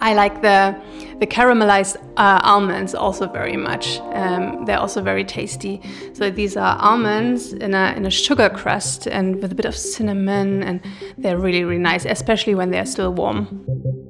I like the the caramelized uh, almonds also very much. Um, they're also very tasty. So these are almonds in a in a sugar crust and with a bit of cinnamon, and they're really really nice, especially when they're still warm.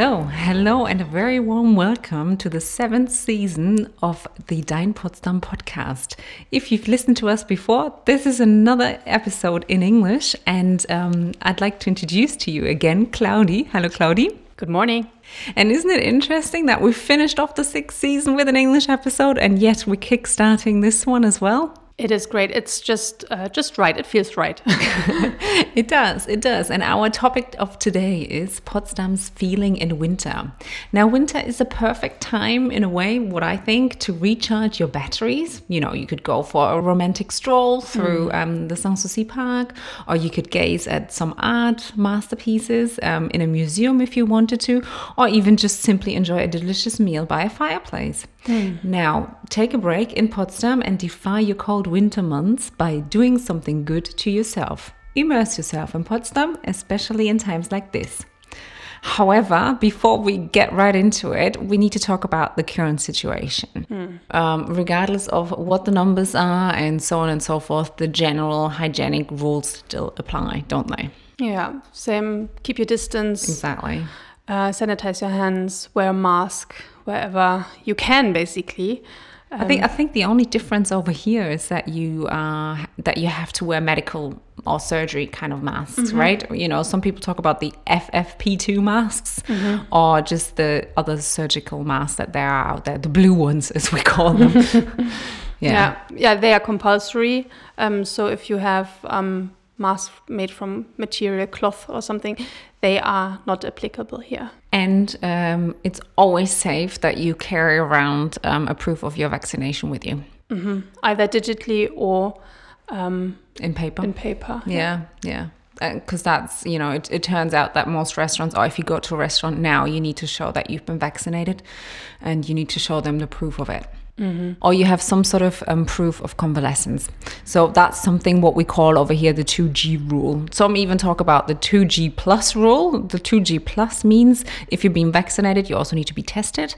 Hello, hello, and a very warm welcome to the seventh season of the Dein Potsdam podcast. If you've listened to us before, this is another episode in English, and um, I'd like to introduce to you again Claudi. Hello, Claudi. Good morning. And isn't it interesting that we finished off the sixth season with an English episode, and yet we're kickstarting this one as well? It is great. It's just uh, just right. It feels right. it does. It does. And our topic of today is Potsdam's feeling in winter. Now, winter is a perfect time, in a way, what I think, to recharge your batteries. You know, you could go for a romantic stroll through mm. um, the Sanssouci Park, or you could gaze at some art masterpieces um, in a museum if you wanted to, or even just simply enjoy a delicious meal by a fireplace. Mm. Now, take a break in Potsdam and defy your cold winter months by doing something good to yourself. Immerse yourself in Potsdam, especially in times like this. However, before we get right into it, we need to talk about the current situation. Mm. Um, regardless of what the numbers are and so on and so forth, the general hygienic rules still apply, don't they? Yeah, same. Keep your distance. Exactly. Uh, sanitize your hands, wear a mask wherever you can, basically. Um, I think I think the only difference over here is that you uh, that you have to wear medical or surgery kind of masks, mm-hmm. right? You know, some people talk about the FFP2 masks mm-hmm. or just the other surgical masks that there are out there, the blue ones as we call them. yeah. yeah, yeah, they are compulsory. Um, so if you have um, masks made from material cloth or something, they are not applicable here. And um, it's always safe that you carry around um, a proof of your vaccination with you. Mm-hmm. Either digitally or um, in paper. In paper. Yeah, yeah. Because uh, that's, you know, it, it turns out that most restaurants, or if you go to a restaurant now, you need to show that you've been vaccinated and you need to show them the proof of it. Mm-hmm. Or you have some sort of um, proof of convalescence. So that's something what we call over here the 2G rule. Some even talk about the 2G plus rule. The 2G plus means if you've been vaccinated, you also need to be tested,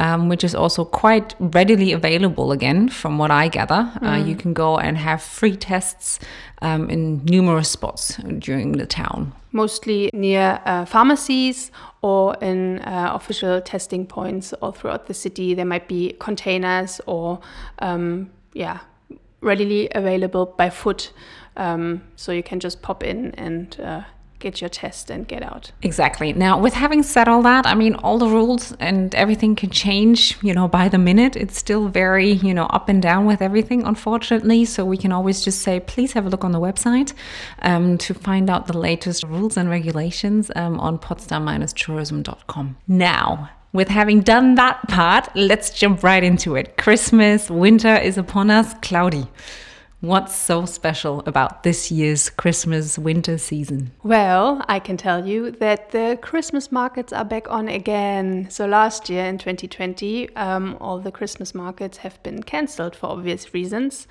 um, which is also quite readily available again, from what I gather. Uh, mm. Uh, you can go and have free tests um, in numerous spots during the town. Mostly near uh, pharmacies or in uh, official testing points all throughout the city. There might be containers or, um, yeah, readily available by foot. Um, so you can just pop in and uh, get your test and get out. Exactly. Now, with having said all that, I mean, all the rules and everything can change, you know, by the minute. It's still very, you know, up and down with everything, unfortunately. So we can always just say, please have a look on the website um, to find out the latest rules and regulations um, on potsdam-tourism.com. Now, with having done that part, let's jump right into it. Christmas, winter is upon us. Claudi. What's so special about this year's Christmas winter season? Well, I can tell you that the Christmas markets are back on again. So, last year in 2020, um, all the Christmas markets have been cancelled for obvious reasons.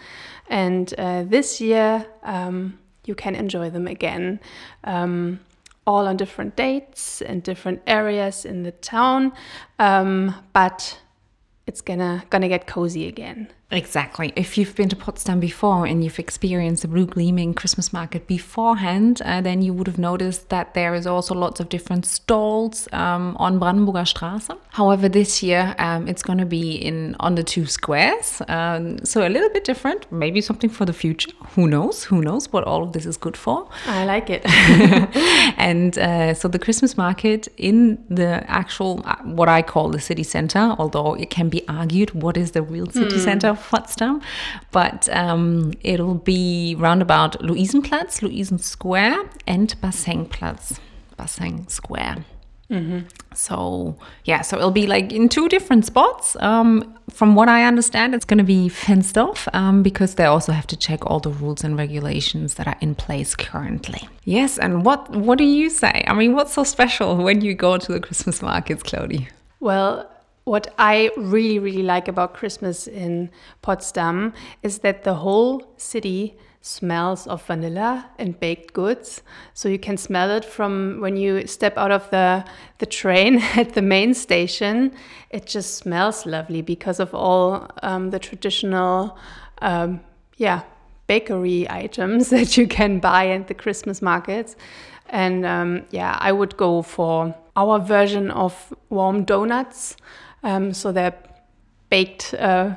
And uh, this year, um, you can enjoy them again. Um, all on different dates in different areas in the town, um, but it's gonna gonna get cozy again. Exactly. If you've been to Potsdam before and you've experienced the Blue Gleaming Christmas market beforehand, uh, then you would have noticed that there is also lots of different stalls um, on Brandenburger Straße. However, this year um, it's going to be in on the two squares, um, so a little bit different. Maybe something for the future. Who knows? Who knows what all of this is good for? I like it. and uh, so the Christmas market in the actual uh, what I call the city center, although it can be argued what is the real city mm. center Potsdam, but um, it'll be roundabout Luisenplatz, Luisen Square, and Bassinplatz, Bassin Square. Mm-hmm. So yeah, so it'll be like in two different spots. Um, from what I understand, it's going to be fenced off um, because they also have to check all the rules and regulations that are in place currently. Yes, and what what do you say? I mean, what's so special when you go to the Christmas markets, Claudi? Well, what I really, really like about Christmas in Potsdam is that the whole city smells of vanilla and baked goods. So you can smell it from when you step out of the, the train at the main station. It just smells lovely because of all um, the traditional, um, yeah, bakery items that you can buy at the Christmas markets. And um, yeah, I would go for our version of warm donuts. Um, so they're baked uh,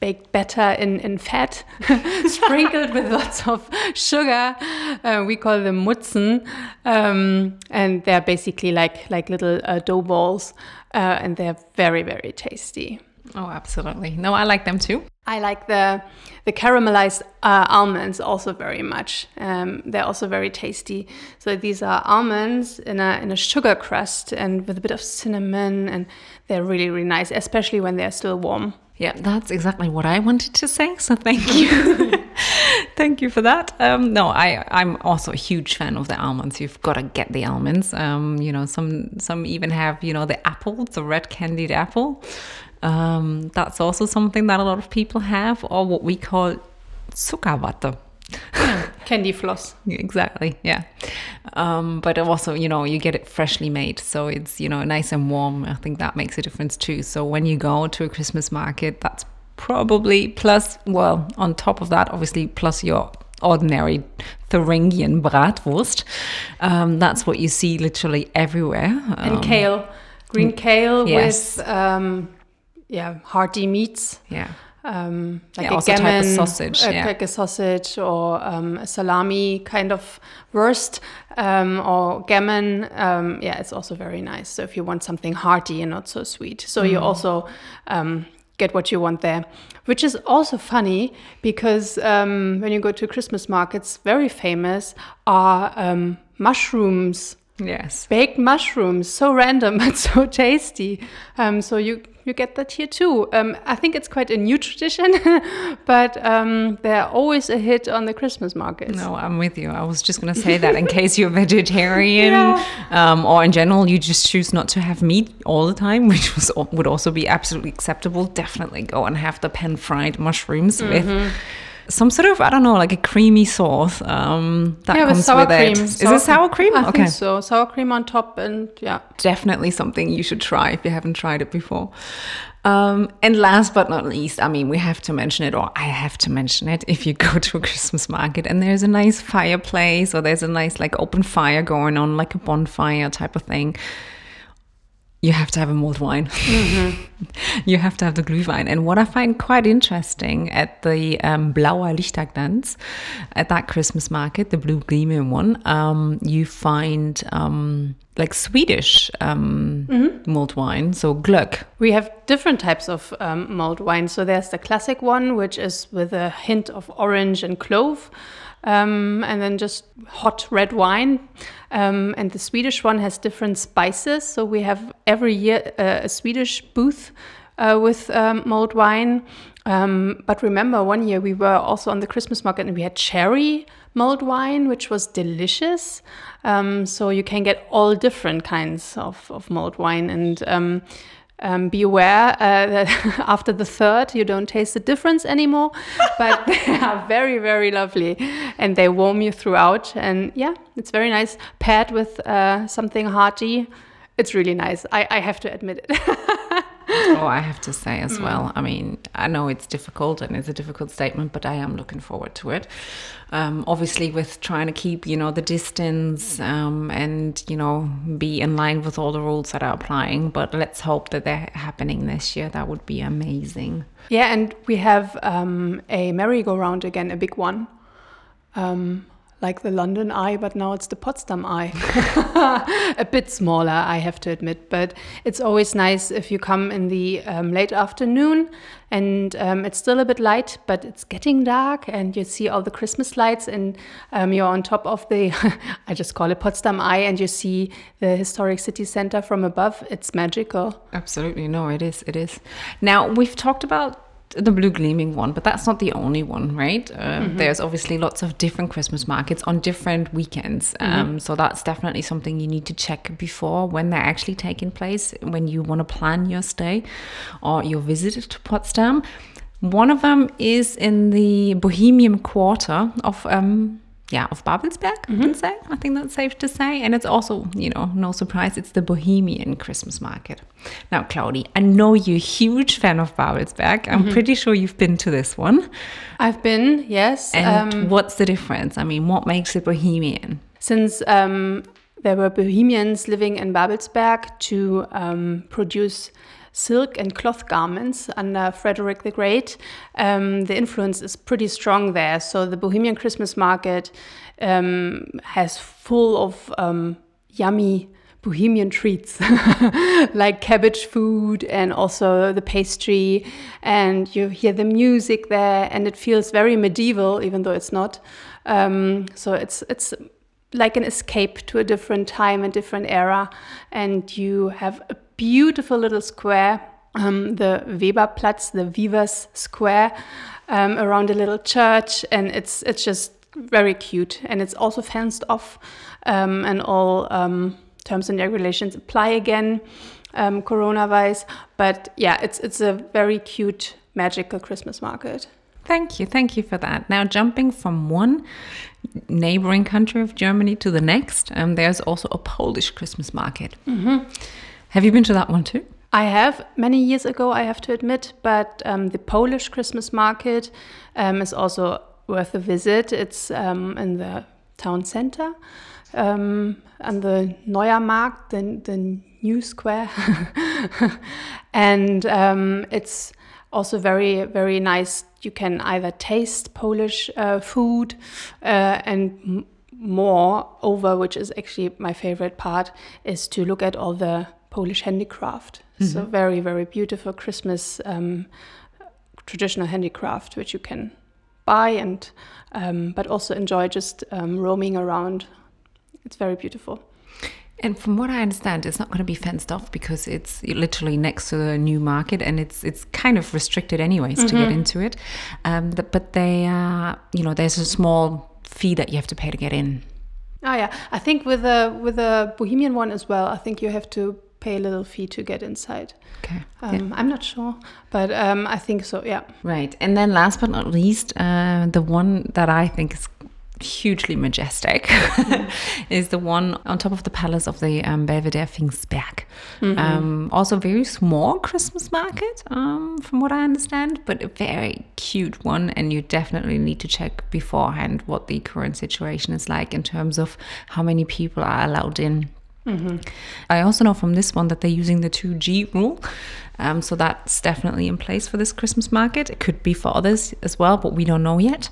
baked better in, in fat, sprinkled with lots of sugar. Uh, we call them Mutzen, um, and they're basically like like little uh, dough balls, uh, and they're very very tasty. Oh, absolutely. No, I like them too. I like the the caramelized uh, almonds also very much. Um, they're also very tasty. So these are almonds in a in a sugar crust and with a bit of cinnamon, and they're really really nice, especially when they're still warm. Yeah, that's exactly what I wanted to say. So thank you. thank you for that. Um, no, I, I'm also a huge fan of the almonds. You've got to get the almonds. Um, you know, some some even have, you know, the apple, the red candied apple. Um, that's also something that a lot of people have, or what we call Zuckerwatte. Candy floss. Exactly, yeah. Um, but also, you know, you get it freshly made, so it's you know nice and warm. I think that makes a difference too. So when you go to a Christmas market, that's probably plus. Well, on top of that, obviously, plus your ordinary Thuringian bratwurst. Um, that's what you see literally everywhere. Um, and kale, green kale yes. with um, yeah hearty meats. Yeah um, like yeah, a gammon, sausage, uh, yeah. like a sausage or um, a salami kind of wurst um, or gammon. Um, yeah, it's also very nice. So if you want something hearty and not so sweet, so mm. you also um, get what you want there. Which is also funny because um, when you go to Christmas markets, very famous are mushrooms. Yes. Baked mushrooms, so random but so tasty. Um, so you you get that here too. Um, I think it's quite a new tradition, but um, they're always a hit on the Christmas markets. No, I'm with you. I was just going to say that in case you're vegetarian yeah. um, or in general you just choose not to have meat all the time, which was, would also be absolutely acceptable. Definitely go and have the pan fried mushrooms mm -hmm. with some sort of I don't know, like a creamy sauce um, that yeah, comes with, sour with cream. it. Is it sour cream? I okay, so sour cream on top, and yeah, definitely something you should try if you haven't tried it before. Um, and last but not least, I mean, we have to mention it, or I have to mention it, if you go to a Christmas market and there's a nice fireplace or there's a nice like open fire going on, like a bonfire type of thing you have to have a mulled wine. Mm-hmm. you have to have the Glühwein. And what I find quite interesting at the um, Blauer Lichterglanz, at that Christmas market, the blue gleaming one, um, you find um, like Swedish um, mm-hmm. mulled wine, so Glögg. We have different types of um, mulled wine. So there's the classic one, which is with a hint of orange and clove um, and then just hot red wine. Um, and the Swedish one has different spices. So we have every year uh, a Swedish booth uh, with um, mulled wine. Um, but remember, one year we were also on the Christmas market and we had cherry mulled wine, which was delicious. Um, so you can get all different kinds of, of mulled wine. And um, be aware uh, that after the third, you don't taste the difference anymore. but they are very, very lovely and they warm you throughout. And yeah, it's very nice. Paired with uh, something hearty, it's really nice. I, I have to admit it. Oh, I have to say as mm. well. I mean, I know it's difficult and it's a difficult statement, but I am looking forward to it. Um, obviously, with trying to keep, you know, the distance um, and, you know, be in line with all the rules that are applying. But let's hope that they're happening this year. That would be amazing. Yeah, and we have um, a merry-go-round again, a big one. Um, like the London Eye, but now it's the Potsdam Eye. a bit smaller, I have to admit, but it's always nice if you come in the um, late afternoon and um, it's still a bit light, but it's getting dark and you see all the Christmas lights and um, you're on top of the, I just call it Potsdam Eye, and you see the historic city center from above. It's magical. Absolutely. No, it is. It is. Now, we've talked about the blue gleaming one, but that's not the only one, right? Uh, There's obviously lots of different Christmas markets on different weekends. Um, so that's definitely something you need to check before when they're actually taking place, when you want to plan your stay or your visit to Potsdam. One of them is in the Bohemian quarter of um, yeah, of Babelsberg, I can say. I think that's safe to say. And it's also, you know, no surprise, it's the Bohemian Christmas market. Now, Claudi, I know you're a huge fan of Babelsberg. I'm pretty sure you've been to this one. I've been, yes. And um, what's the difference? I mean, what makes it Bohemian? since um, there were Bohemians living in Babelsberg to um, produce silk and cloth garments under Frederick the Great, um, the influence is pretty strong there. So the Bohemian Christmas market um, has full of um, yummy Bohemian treats like cabbage food and also the pastry, and you hear the music there, and it feels very medieval, even though it's not. Um, so it's it's like an escape to a different time and different era, and you have a beautiful little square, um, the Weberplatz, the Weavers Square, um, around a little church, and it's it's just very cute, and it's also fenced off, um, and all um, terms and regulations apply again, um, corona-wise. But yeah, it's it's a very cute, magical Christmas market. Thank you. Thank you for that. Now, jumping from one neighboring country of Germany to the next, um, there's also a Polish Christmas market. Have you been to that one too? I have many years ago, I have to admit, but um, the Polish Christmas market um, is also worth a visit. It's um, in the town center, um, on the Neuer Markt, the, the new square, and um, it's also very very nice. You can either taste Polish uh, food uh, and more over, which is actually my favorite part, is to look at all the Polish handicraft. So very very beautiful Christmas um, traditional handicraft, which you can buy and um, but also enjoy just um, roaming around. It's very beautiful. And from what I understand, it's not going to be fenced off because it's literally next to the new market, and it's it's kind of restricted anyways to get into it. Um, but they, uh, you know, there's a small fee that you have to pay to get in. Oh yeah, I think with the with the Bohemian one as well. I think you have to pay a little fee to get inside. Okay. Um, I'm not sure, but um, I think so. Yeah. Right. And then last but not least, uh, the one that I think is hugely majestic is the one on top of the palace of the um, Belvedere Pfingstberg. Um, also, very small Christmas market, um, from what I understand, but a very cute one. And you definitely need to check beforehand what the current situation is like in terms of how many people are allowed in. I also know from this one that they're using the 2G rule. Um, so that's definitely in place for this Christmas market. It could be for others as well, but we don't know yet.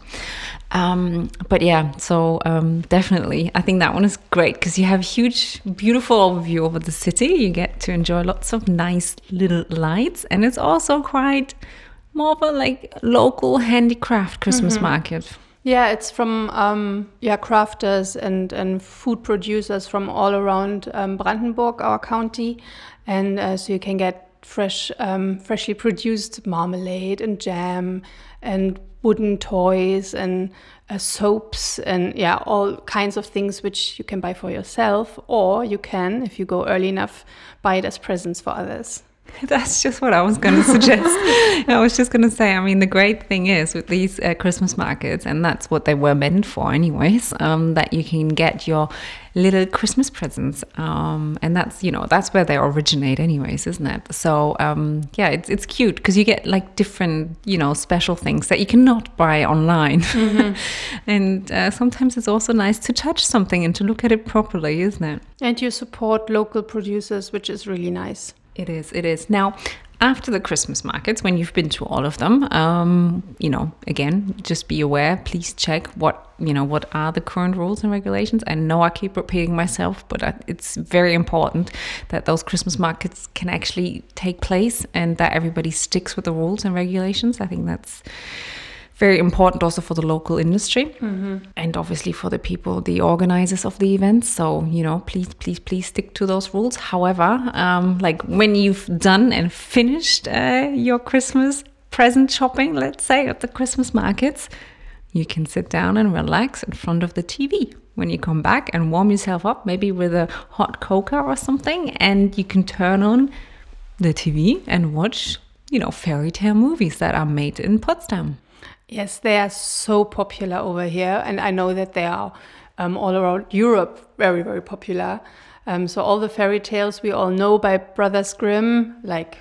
Um, but yeah, so um, definitely, I think that one is great because you have a huge, beautiful overview over the city. You get to enjoy lots of nice little lights, and it's also quite more of a like local handicraft Christmas market. Yeah, it's from um, yeah crafters and and food producers from all around um, Brandenburg, our county, and uh, so you can get fresh, um, freshly produced marmalade and jam and wooden toys and uh, soaps and yeah all kinds of things which you can buy for yourself or you can if you go early enough buy it as presents for others. That's just what I was going to suggest. I was just going to say, I mean, the great thing is with these uh, Christmas markets, and that's what they were meant for, anyways, um, that you can get your little Christmas presents. Um, and that's, you know, that's where they originate, anyways, isn't it? So, um, yeah, it's, it's cute because you get like different, you know, special things that you cannot buy online. and uh, sometimes it's also nice to touch something and to look at it properly, isn't it? And you support local producers, which is really nice. It is. It is. Now, after the Christmas markets, when you've been to all of them, um, you know, again, just be aware. Please check what you know. What are the current rules and regulations? I know I keep repeating myself, but I- it's very important that those Christmas markets can actually take place and that everybody sticks with the rules and regulations. I think that's very important also for the local industry and obviously for the people the organizers of the events so you know please please please stick to those rules. However um, like when you've done and finished uh, your christmas present shopping, let's say, at the Christmas markets, you can sit down and relax in front of the TV when you come back and warm yourself up, maybe with a hot cocoa or something, and you can turn on the TV and watch, you know, fairy tale movies that are made in Potsdam. Yes, they are so popular over here, and I know that they are um, all around Europe very, very popular. Um, so all the fairy tales we all know by Brothers Grimm, like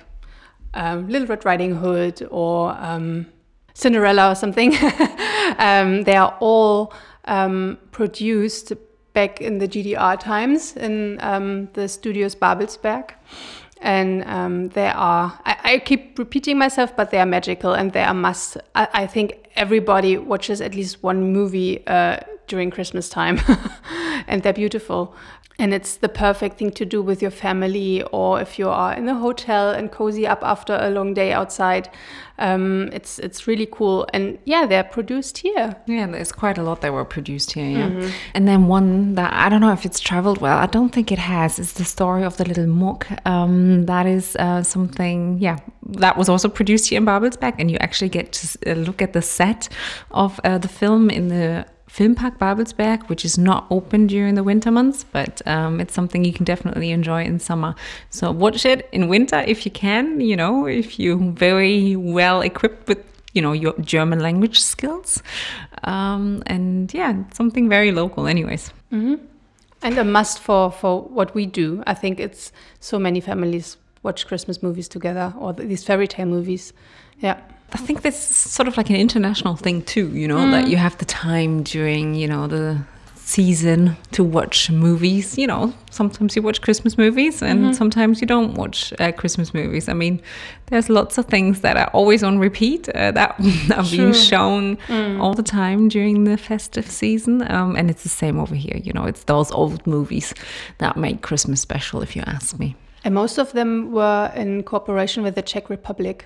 um, Little Red Riding Hood or um, Cinderella or something, um, they are all um, produced back in the GDR times in the studios Babelsberg and um, they are I, I, keep repeating myself but they are magical and they are must i, I think everybody watches at least one movie uh, during christmas time. And they're beautiful and it's the perfect thing to do with your family or if you are in a hotel and cozy up after a long day outside. Um, it's it's really cool. And yeah they're produced here. Yeah there's quite a lot that were produced here yeah. Mm -hmm. and then one that i don't know if it's traveled well. I don't think it has. Is the story of the little muck um, that is uh, something yeah that was also produced here in babelsberg. And you actually get to uh, look at the set of uh, the film in the Filmpark Babelsberg, which is not open during the winter months, but um, it's something you can definitely enjoy in summer. So watch it in winter if you can, you know, if you're very well equipped with, you know, your German language skills. Um, and yeah, something very local, anyways. Mm-hmm. And a must for, for what we do. I think it's so many families watch Christmas movies together or these fairy tale movies. Yeah. I think that's sort of like an international thing too, you know, mm. that you have the time during, you know, the season to watch movies. You know, sometimes you watch Christmas movies and mm-hmm. sometimes you don't watch uh, Christmas movies. I mean, there's lots of things that are always on repeat uh, that are sure. being shown mm. all the time during the festive season. Um, and it's the same over here. You know, it's those old movies that make Christmas special, if you ask me. And most of them were in cooperation with the Czech Republic.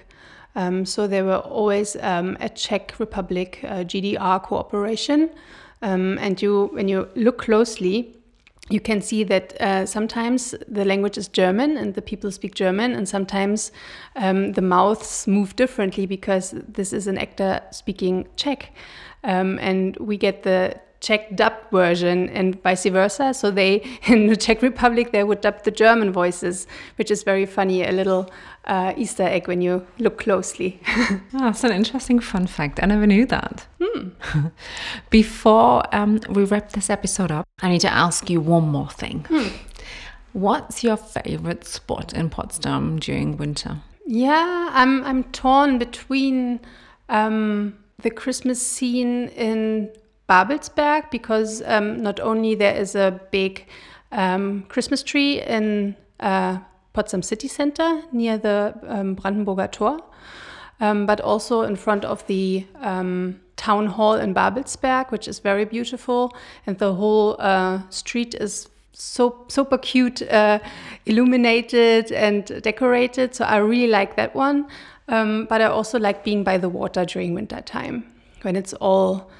Um, so there were always um, a Czech Republic uh, GDR cooperation. Um, and you, when you look closely, you can see that uh, sometimes the language is German and the people speak German, and sometimes um, the mouths move differently because this is an actor speaking Czech. Um, and we get the Czech dub version and vice versa. So they, in the Czech Republic, they would dub the German voices, which is very funny, a little uh, Easter egg when you look closely. oh, that's an interesting fun fact. I never knew that. Hmm. Before um, we wrap this episode up, I need to ask you one more thing. Hmm. What's your favorite spot in Potsdam during winter? Yeah, I'm I'm torn between um, the Christmas scene in Babelsberg because um, not only there is a big um, Christmas tree in uh, Potsdam City Center near the um, Brandenburger Tor, um, but also in front of the um, town hall in Babelsberg, which is very beautiful, and the whole uh, street is so super cute, uh, illuminated and decorated. So I really like that one. Um, but I also like being by the water during winter time when it's all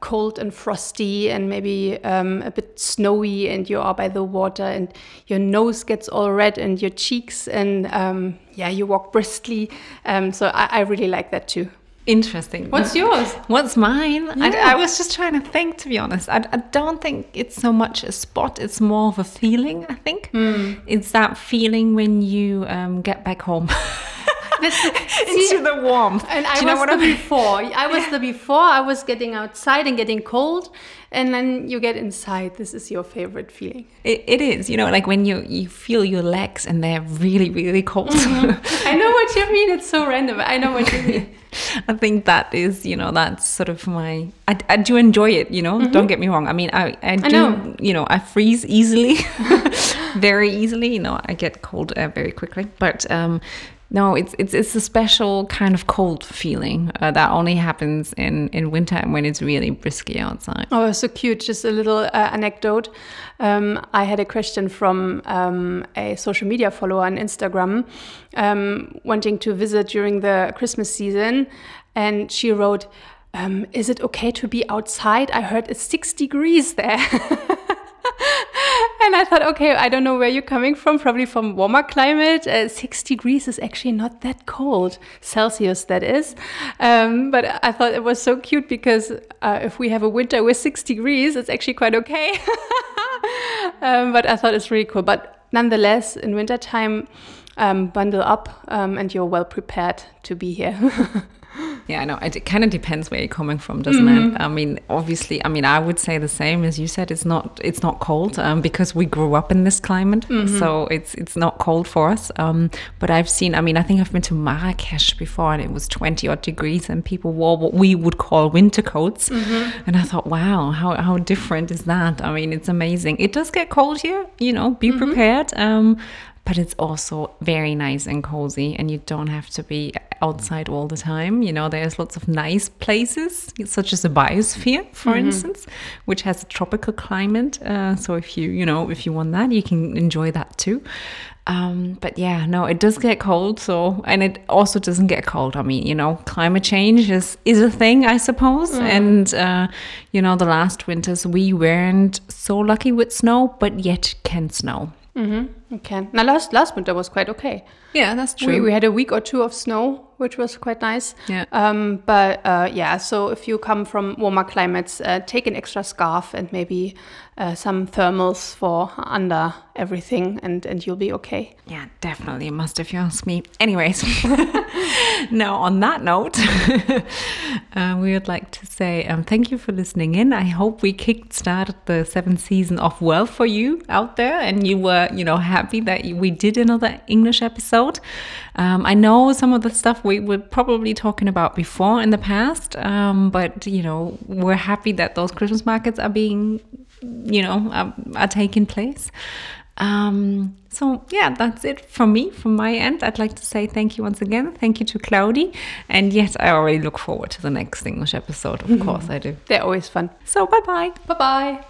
cold and frosty and maybe um, a bit snowy and you are by the water and your nose gets all red and your cheeks and um, yeah you walk briskly. Um, so I, I, really like that too. Interesting. What's yours? What's mine? Yeah. I, I, was just trying to think to be honest. I, I, don't think it's so much a spot it's more of a feeling i think. Mm. it's that feeling when you um, get back home into the warmth. And I was the I mean? before. I was yeah. the before. I was getting outside and getting cold, and then you get inside. This is your favorite feeling. it, it is. You know, like when you you feel your legs and they're really really cold. Mm-hmm. I know what you mean. It's so random. I know what you mean. I think that is, you know, that's sort of my. I, I do enjoy it, you know. Mm -hmm. Don't get me wrong. I mean, I I do, I know. you know, I freeze easily, very easily. You know, I get cold uh, very quickly. But um, no, it's it's it's a special kind of cold feeling uh, that only happens in in winter and when it's really brisky outside. Oh, so cute! Just a little uh, anecdote. Um, I had a question from um, a social media follower on Instagram, um, wanting to visit during the Christmas season, and she wrote, um, "Is it okay to be outside? I heard it's six degrees there." and I thought, okay, I don't know where you're coming from, probably from warmer climate. Uh, six degrees is actually not that cold, Celsius, that is. Um, but I thought it was so cute because uh, if we have a winter with six degrees, it's actually quite okay. um, but I thought it's really cool. But nonetheless, in wintertime, um, bundle up um, and you're well prepared to be here. Yeah, I know. It kind of depends where you're coming from, doesn't mm-hmm. it? I mean, obviously, I mean, I would say the same as you said. It's not, it's not cold um, because we grew up in this climate, mm-hmm. so it's it's not cold for us. Um, but I've seen. I mean, I think I've been to Marrakesh before, and it was 20 odd degrees, and people wore what we would call winter coats. Mm-hmm. And I thought, wow, how how different is that? I mean, it's amazing. It does get cold here. You know, be mm-hmm. prepared. Um, but it's also very nice and cozy and you don't have to be outside all the time you know there's lots of nice places such as the biosphere for mm-hmm. instance which has a tropical climate uh, so if you you know if you want that you can enjoy that too um, but yeah, no, it does get cold. So, and it also doesn't get cold. I mean, you know, climate change is is a thing, I suppose. Mm. And uh, you know, the last winters we weren't so lucky with snow, but yet can snow. Mm-hmm. Okay. Now last last winter was quite okay. Yeah, that's true. We, we had a week or two of snow, which was quite nice. Yeah. Um, but uh, yeah, so if you come from warmer climates, uh, take an extra scarf and maybe uh, some thermals for under everything, and and you'll be okay. Yeah, definitely must if you ask me. Anyways, now on that note, uh, we would like to say um, thank you for listening in. I hope we kick started the seventh season off well for you out there, and you were you know happy that we did another English episode. Um, I know some of the stuff we were probably talking about before in the past, um, but you know we're happy that those Christmas markets are being you know, are, are taking place. Um, so yeah, that's it from me, from my end. I'd like to say thank you once again. Thank you to Claudi. And yes, I already look forward to the next English episode. Of mm-hmm. course I do. They're always fun. So bye bye. Bye bye.